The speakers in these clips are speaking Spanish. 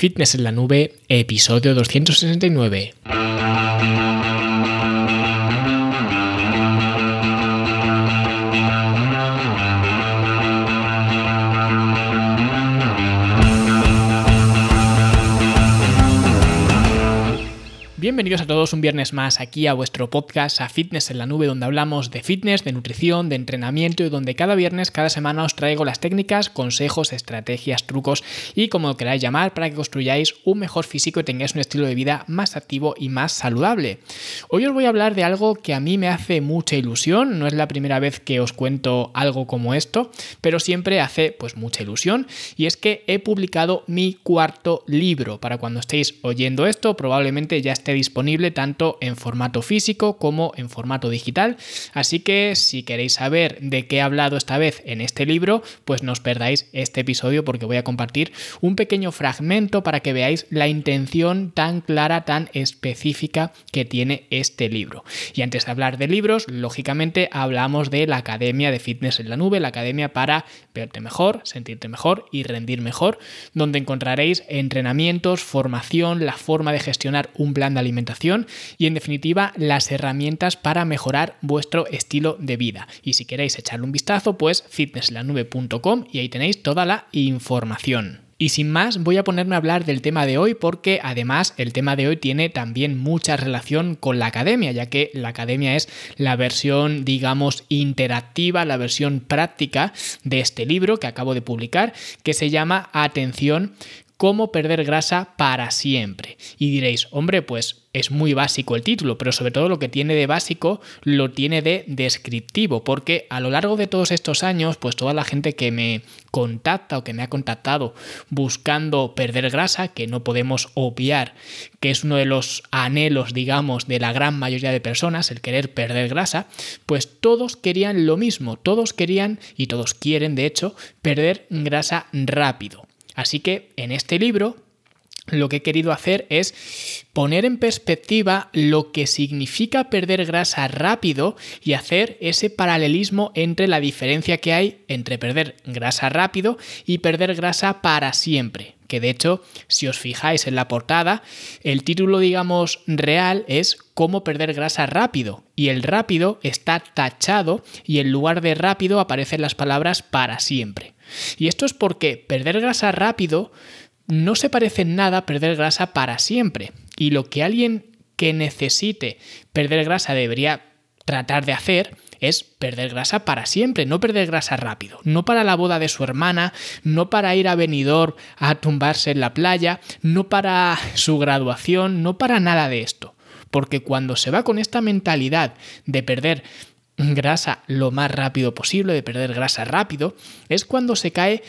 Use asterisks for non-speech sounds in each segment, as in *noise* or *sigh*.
Fitness en la Nube, episodio 269. Bienvenidos a todos un viernes más aquí a vuestro podcast a Fitness en la Nube, donde hablamos de fitness, de nutrición, de entrenamiento y donde cada viernes, cada semana os traigo las técnicas, consejos, estrategias, trucos y como lo queráis llamar para que construyáis un mejor físico y tengáis un estilo de vida más activo y más saludable. Hoy os voy a hablar de algo que a mí me hace mucha ilusión, no es la primera vez que os cuento algo como esto, pero siempre hace pues mucha ilusión y es que he publicado mi cuarto libro. Para cuando estéis oyendo esto, probablemente ya esté disponible tanto en formato físico como en formato digital. Así que si queréis saber de qué he hablado esta vez en este libro, pues no os perdáis este episodio porque voy a compartir un pequeño fragmento para que veáis la intención tan clara, tan específica que tiene este libro. Y antes de hablar de libros, lógicamente hablamos de la Academia de Fitness en la Nube, la academia para verte mejor, sentirte mejor y rendir mejor, donde encontraréis entrenamientos, formación, la forma de gestionar un plan de alimentación y en definitiva las herramientas para mejorar vuestro estilo de vida. Y si queréis echarle un vistazo, pues fitnesslanube.com y ahí tenéis toda la información. Y sin más, voy a ponerme a hablar del tema de hoy porque además el tema de hoy tiene también mucha relación con la academia, ya que la academia es la versión, digamos, interactiva, la versión práctica de este libro que acabo de publicar, que se llama Atención cómo perder grasa para siempre. Y diréis, hombre, pues es muy básico el título, pero sobre todo lo que tiene de básico lo tiene de descriptivo, porque a lo largo de todos estos años, pues toda la gente que me contacta o que me ha contactado buscando perder grasa, que no podemos obviar que es uno de los anhelos, digamos, de la gran mayoría de personas, el querer perder grasa, pues todos querían lo mismo, todos querían y todos quieren, de hecho, perder grasa rápido. Así que en este libro lo que he querido hacer es poner en perspectiva lo que significa perder grasa rápido y hacer ese paralelismo entre la diferencia que hay entre perder grasa rápido y perder grasa para siempre. Que de hecho, si os fijáis en la portada, el título, digamos, real es cómo perder grasa rápido. Y el rápido está tachado y en lugar de rápido aparecen las palabras para siempre. Y esto es porque perder grasa rápido no se parece en nada a perder grasa para siempre. Y lo que alguien que necesite perder grasa debería tratar de hacer es perder grasa para siempre, no perder grasa rápido, no para la boda de su hermana, no para ir a venidor a tumbarse en la playa, no para su graduación, no para nada de esto. Porque cuando se va con esta mentalidad de perder grasa lo más rápido posible, de perder grasa rápido, es cuando se cae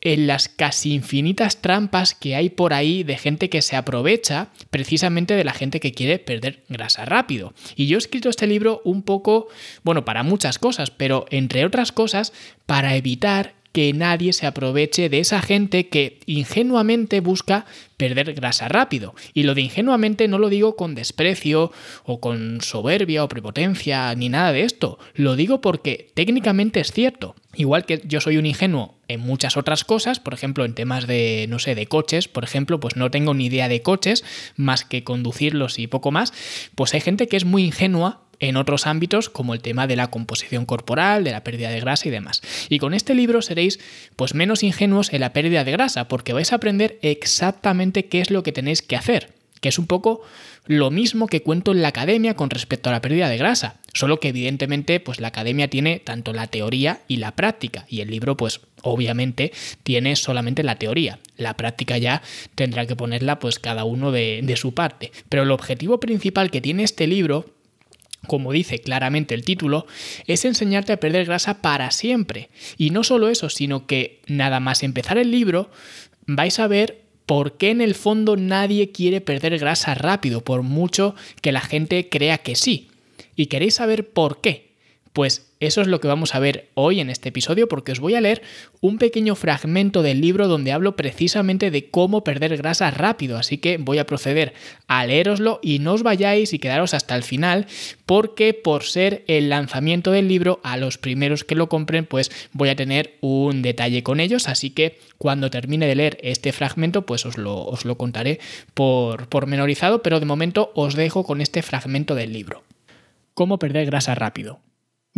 en las casi infinitas trampas que hay por ahí de gente que se aprovecha precisamente de la gente que quiere perder grasa rápido. Y yo he escrito este libro un poco, bueno, para muchas cosas, pero entre otras cosas, para evitar que nadie se aproveche de esa gente que ingenuamente busca perder grasa rápido. Y lo de ingenuamente no lo digo con desprecio o con soberbia o prepotencia ni nada de esto. Lo digo porque técnicamente es cierto. Igual que yo soy un ingenuo en muchas otras cosas, por ejemplo, en temas de, no sé, de coches, por ejemplo, pues no tengo ni idea de coches más que conducirlos y poco más, pues hay gente que es muy ingenua en otros ámbitos como el tema de la composición corporal, de la pérdida de grasa y demás. Y con este libro seréis pues menos ingenuos en la pérdida de grasa porque vais a aprender exactamente qué es lo que tenéis que hacer, que es un poco lo mismo que cuento en la academia con respecto a la pérdida de grasa, solo que evidentemente pues la academia tiene tanto la teoría y la práctica y el libro pues obviamente tiene solamente la teoría. La práctica ya tendrá que ponerla pues cada uno de, de su parte. Pero el objetivo principal que tiene este libro como dice claramente el título, es enseñarte a perder grasa para siempre. Y no solo eso, sino que nada más empezar el libro, vais a ver por qué en el fondo nadie quiere perder grasa rápido, por mucho que la gente crea que sí. ¿Y queréis saber por qué? Pues eso es lo que vamos a ver hoy en este episodio porque os voy a leer un pequeño fragmento del libro donde hablo precisamente de cómo perder grasa rápido, así que voy a proceder a leeroslo y no os vayáis y quedaros hasta el final porque por ser el lanzamiento del libro a los primeros que lo compren pues voy a tener un detalle con ellos, así que cuando termine de leer este fragmento pues os lo, os lo contaré por pormenorizado, pero de momento os dejo con este fragmento del libro. Cómo perder grasa rápido.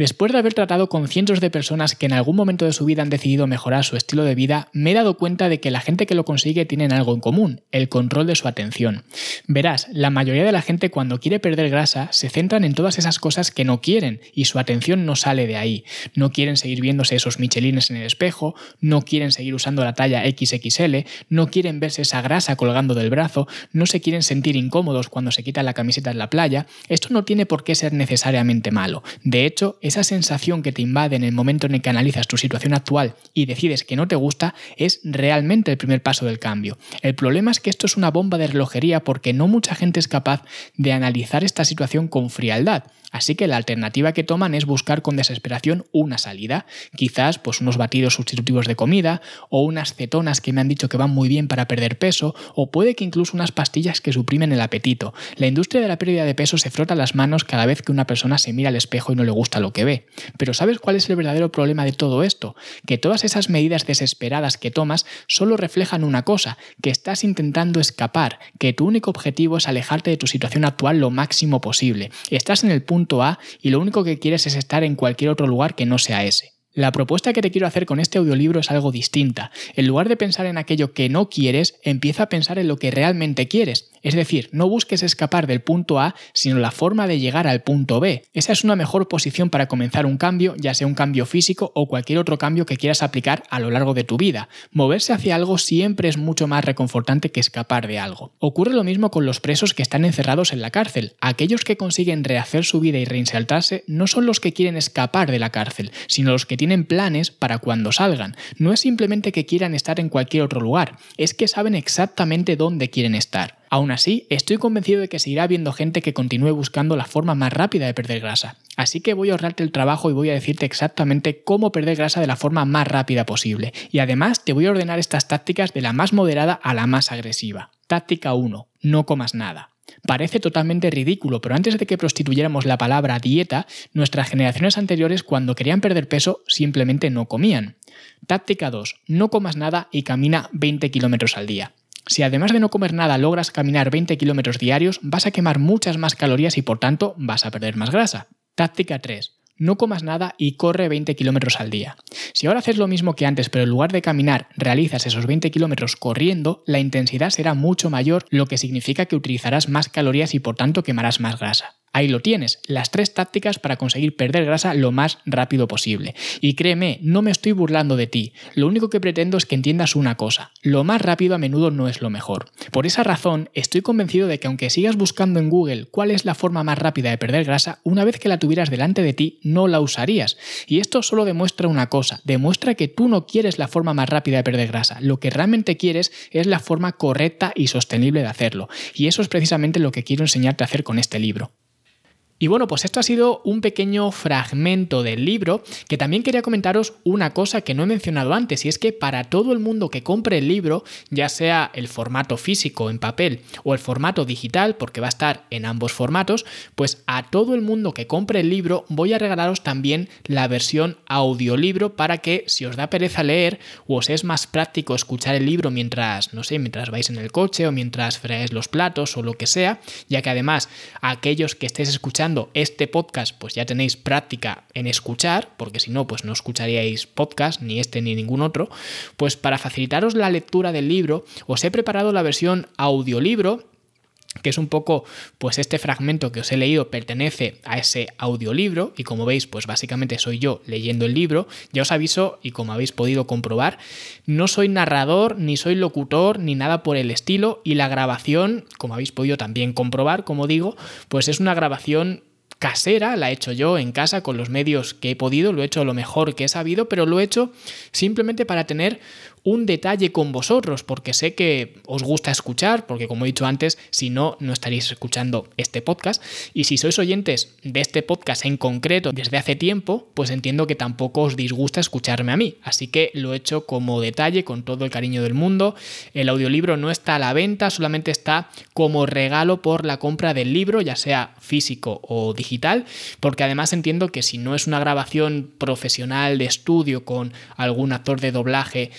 Después de haber tratado con cientos de personas que en algún momento de su vida han decidido mejorar su estilo de vida, me he dado cuenta de que la gente que lo consigue tienen algo en común, el control de su atención. Verás, la mayoría de la gente cuando quiere perder grasa se centran en todas esas cosas que no quieren y su atención no sale de ahí. No quieren seguir viéndose esos michelines en el espejo, no quieren seguir usando la talla XXL, no quieren verse esa grasa colgando del brazo, no se quieren sentir incómodos cuando se quitan la camiseta en la playa. Esto no tiene por qué ser necesariamente malo. De hecho, esa sensación que te invade en el momento en el que analizas tu situación actual y decides que no te gusta es realmente el primer paso del cambio. El problema es que esto es una bomba de relojería porque no mucha gente es capaz de analizar esta situación con frialdad. Así que la alternativa que toman es buscar con desesperación una salida, quizás pues unos batidos sustitutivos de comida o unas cetonas que me han dicho que van muy bien para perder peso o puede que incluso unas pastillas que suprimen el apetito. La industria de la pérdida de peso se frota las manos cada vez que una persona se mira al espejo y no le gusta lo ve. Pero ¿sabes cuál es el verdadero problema de todo esto? Que todas esas medidas desesperadas que tomas solo reflejan una cosa, que estás intentando escapar, que tu único objetivo es alejarte de tu situación actual lo máximo posible. Estás en el punto A y lo único que quieres es estar en cualquier otro lugar que no sea ese. La propuesta que te quiero hacer con este audiolibro es algo distinta. En lugar de pensar en aquello que no quieres, empieza a pensar en lo que realmente quieres. Es decir, no busques escapar del punto A, sino la forma de llegar al punto B. Esa es una mejor posición para comenzar un cambio, ya sea un cambio físico o cualquier otro cambio que quieras aplicar a lo largo de tu vida. Moverse hacia algo siempre es mucho más reconfortante que escapar de algo. Ocurre lo mismo con los presos que están encerrados en la cárcel. Aquellos que consiguen rehacer su vida y reinsertarse no son los que quieren escapar de la cárcel, sino los que tienen planes para cuando salgan. No es simplemente que quieran estar en cualquier otro lugar, es que saben exactamente dónde quieren estar. Aún así, estoy convencido de que seguirá habiendo gente que continúe buscando la forma más rápida de perder grasa. Así que voy a ahorrarte el trabajo y voy a decirte exactamente cómo perder grasa de la forma más rápida posible. Y además te voy a ordenar estas tácticas de la más moderada a la más agresiva. Táctica 1. No comas nada. Parece totalmente ridículo, pero antes de que prostituyéramos la palabra dieta, nuestras generaciones anteriores cuando querían perder peso simplemente no comían. Táctica 2. No comas nada y camina 20 kilómetros al día. Si además de no comer nada logras caminar 20 kilómetros diarios, vas a quemar muchas más calorías y por tanto vas a perder más grasa. Táctica 3 no comas nada y corre 20 kilómetros al día. Si ahora haces lo mismo que antes, pero en lugar de caminar realizas esos 20 kilómetros corriendo, la intensidad será mucho mayor, lo que significa que utilizarás más calorías y por tanto quemarás más grasa. Ahí lo tienes, las tres tácticas para conseguir perder grasa lo más rápido posible. Y créeme, no me estoy burlando de ti, lo único que pretendo es que entiendas una cosa, lo más rápido a menudo no es lo mejor. Por esa razón, estoy convencido de que aunque sigas buscando en Google cuál es la forma más rápida de perder grasa, una vez que la tuvieras delante de ti, no la usarías. Y esto solo demuestra una cosa, demuestra que tú no quieres la forma más rápida de perder grasa, lo que realmente quieres es la forma correcta y sostenible de hacerlo. Y eso es precisamente lo que quiero enseñarte a hacer con este libro. Y bueno, pues esto ha sido un pequeño fragmento del libro que también quería comentaros una cosa que no he mencionado antes y es que para todo el mundo que compre el libro, ya sea el formato físico en papel o el formato digital, porque va a estar en ambos formatos, pues a todo el mundo que compre el libro voy a regalaros también la versión audiolibro para que si os da pereza leer o os es más práctico escuchar el libro mientras, no sé, mientras vais en el coche o mientras freáis los platos o lo que sea, ya que además aquellos que estéis escuchando este podcast, pues ya tenéis práctica en escuchar, porque si no, pues no escucharíais podcast, ni este ni ningún otro, pues para facilitaros la lectura del libro, os he preparado la versión audiolibro que es un poco, pues este fragmento que os he leído pertenece a ese audiolibro y como veis, pues básicamente soy yo leyendo el libro. Ya os aviso y como habéis podido comprobar, no soy narrador, ni soy locutor, ni nada por el estilo y la grabación, como habéis podido también comprobar, como digo, pues es una grabación casera, la he hecho yo en casa con los medios que he podido, lo he hecho lo mejor que he sabido, pero lo he hecho simplemente para tener un detalle con vosotros, porque sé que os gusta escuchar, porque como he dicho antes, si no, no estaréis escuchando este podcast. Y si sois oyentes de este podcast en concreto desde hace tiempo, pues entiendo que tampoco os disgusta escucharme a mí. Así que lo he hecho como detalle, con todo el cariño del mundo. El audiolibro no está a la venta, solamente está como regalo por la compra del libro, ya sea físico o digital, porque además entiendo que si no es una grabación profesional de estudio con algún actor de doblaje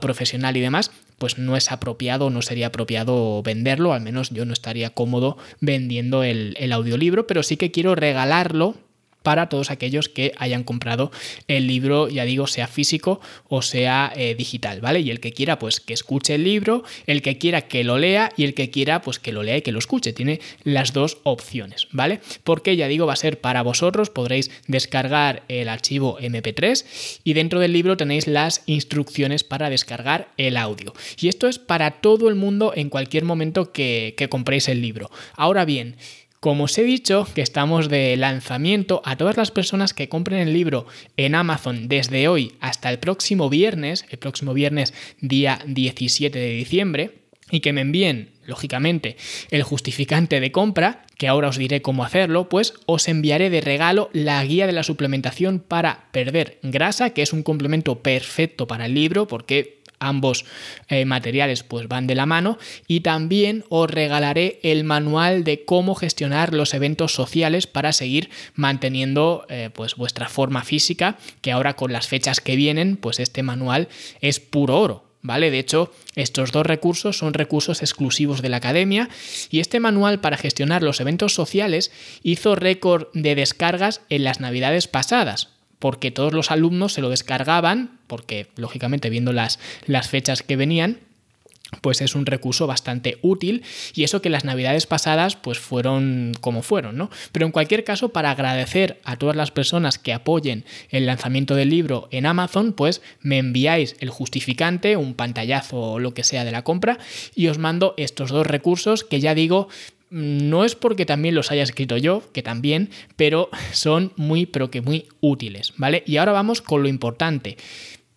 profesional y demás, pues no es apropiado, no sería apropiado venderlo, al menos yo no estaría cómodo vendiendo el audiolibro, pero sí que quiero regalarlo para todos aquellos que hayan comprado el libro, ya digo, sea físico o sea eh, digital, ¿vale? Y el que quiera, pues que escuche el libro, el que quiera que lo lea y el que quiera, pues que lo lea y que lo escuche. Tiene las dos opciones, ¿vale? Porque ya digo, va a ser para vosotros, podréis descargar el archivo MP3 y dentro del libro tenéis las instrucciones para descargar el audio. Y esto es para todo el mundo en cualquier momento que, que compréis el libro. Ahora bien, como os he dicho que estamos de lanzamiento a todas las personas que compren el libro en Amazon desde hoy hasta el próximo viernes, el próximo viernes día 17 de diciembre, y que me envíen, lógicamente, el justificante de compra, que ahora os diré cómo hacerlo, pues os enviaré de regalo la guía de la suplementación para perder grasa, que es un complemento perfecto para el libro, porque ambos eh, materiales pues van de la mano y también os regalaré el manual de cómo gestionar los eventos sociales para seguir manteniendo eh, pues vuestra forma física que ahora con las fechas que vienen pues este manual es puro oro ¿Vale? De hecho, estos dos recursos son recursos exclusivos de la academia y este manual para gestionar los eventos sociales hizo récord de descargas en las navidades pasadas porque todos los alumnos se lo descargaban, porque lógicamente viendo las, las fechas que venían, pues es un recurso bastante útil y eso que las navidades pasadas pues fueron como fueron, ¿no? Pero en cualquier caso, para agradecer a todas las personas que apoyen el lanzamiento del libro en Amazon, pues me enviáis el justificante, un pantallazo o lo que sea de la compra y os mando estos dos recursos que ya digo no es porque también los haya escrito yo, que también, pero *laughs* son muy, pero que muy útiles, ¿vale? Y ahora vamos con lo importante.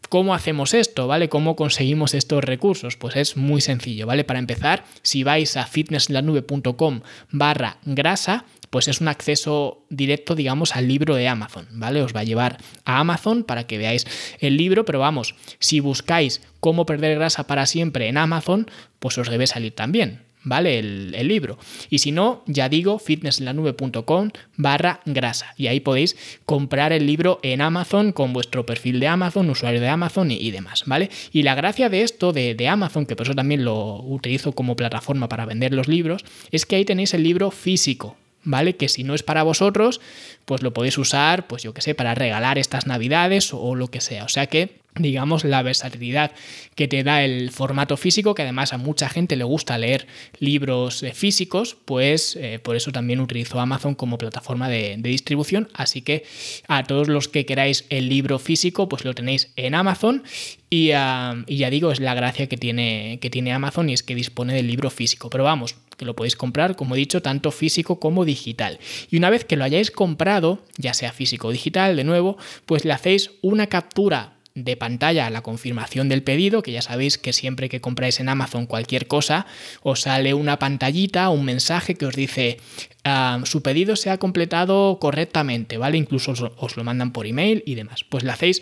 ¿Cómo hacemos esto? ¿Vale? ¿Cómo conseguimos estos recursos? Pues es muy sencillo, ¿vale? Para empezar, si vais a fitnesslanube.com barra grasa, pues es un acceso directo, digamos, al libro de Amazon, ¿vale? Os va a llevar a Amazon para que veáis el libro, pero vamos, si buscáis cómo perder grasa para siempre en Amazon, pues os debe salir también, ¿vale? El, libro. Y si no, ya digo, fitnesslanube.com barra grasa. Y ahí podéis comprar el libro en Amazon con vuestro perfil de Amazon, usuario de Amazon y, demás, ¿vale? Y la gracia de esto, de, de, Amazon, que por eso también lo utilizo como plataforma para vender los libros, es que ahí tenéis el libro físico, ¿vale? Que si no es para vosotros, pues lo podéis usar, pues yo que sé, para regalar estas navidades o lo que sea. O sea que digamos, la versatilidad que te da el formato físico, que además a mucha gente le gusta leer libros físicos, pues eh, por eso también utilizo Amazon como plataforma de, distribución. Así que a todos los que queráis el libro físico, pues lo tenéis en Amazon. Y, y ya digo, es la gracia que tiene, que tiene Amazon y es que dispone del libro físico. Pero vamos, que lo podéis comprar, como he dicho, tanto físico como digital. Y una vez que lo hayáis comprado, ya sea físico o digital, de nuevo, pues le hacéis una captura de pantalla la confirmación del pedido, que ya sabéis que siempre que compráis en Amazon cualquier cosa, os sale una pantallita, un mensaje que os dice ah, su pedido se ha completado correctamente, ¿vale? Incluso os, lo mandan por email y demás. Pues le hacéis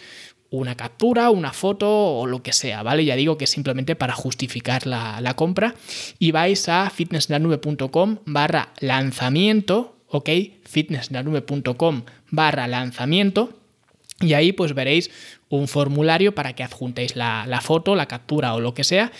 una captura, una foto o lo que sea, ¿vale? Ya digo que es simplemente para justificar la, la compra y vais a fitnesslanube.com barra lanzamiento, ¿ok? fitnesslanube.com barra lanzamiento y ahí pues veréis un formulario para que adjuntéis la, foto, la captura o lo que sea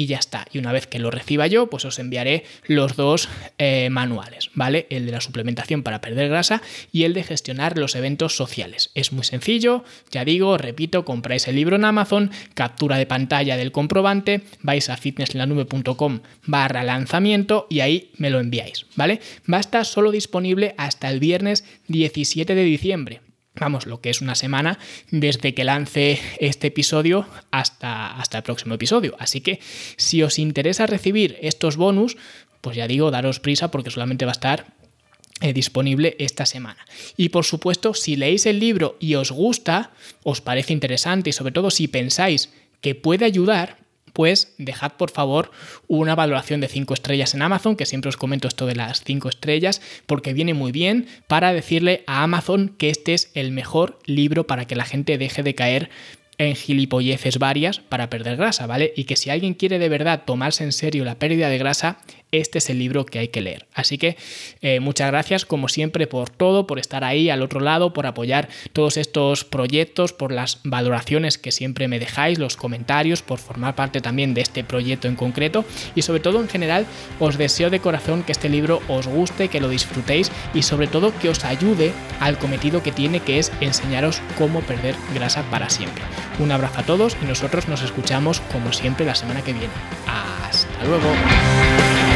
y ya está. Y una vez que lo reciba yo, pues os enviaré los dos eh, manuales, ¿vale? El de la suplementación para perder grasa y el de gestionar los eventos sociales. Es muy sencillo, ya digo, repito, compráis el libro en Amazon, captura de pantalla del comprobante, vais a fitnesslanube.com barra lanzamiento y ahí me lo enviáis, ¿vale? Va a estar solo disponible hasta el viernes 17 de diciembre vamos, lo que es una semana desde que lance este episodio hasta, hasta el próximo episodio. Así que si os interesa recibir estos bonus, pues ya digo, daros prisa porque solamente va a estar eh, disponible esta semana. Y por supuesto, si leéis el libro y os gusta, os parece interesante y sobre todo si pensáis que puede ayudar pues dejad por favor una valoración de 5 estrellas en Amazon, que siempre os comento esto de las 5 estrellas, porque viene muy bien para decirle a Amazon que este es el mejor libro para que la gente deje de caer en gilipolleces varias para perder grasa, ¿vale? Y que si alguien quiere de verdad tomarse en serio la pérdida de grasa, este es el libro que hay que leer. Así que eh, muchas gracias como siempre por todo, por estar ahí al otro lado, por apoyar todos estos proyectos, por las valoraciones que siempre me dejáis, los comentarios, por formar parte también de este proyecto en concreto y sobre todo en general os deseo de corazón que este libro os guste, que lo disfrutéis y sobre todo que os ayude al cometido que tiene que es enseñaros cómo perder grasa para siempre. Un abrazo a todos y nosotros nos escuchamos como siempre la semana que viene. Hasta luego.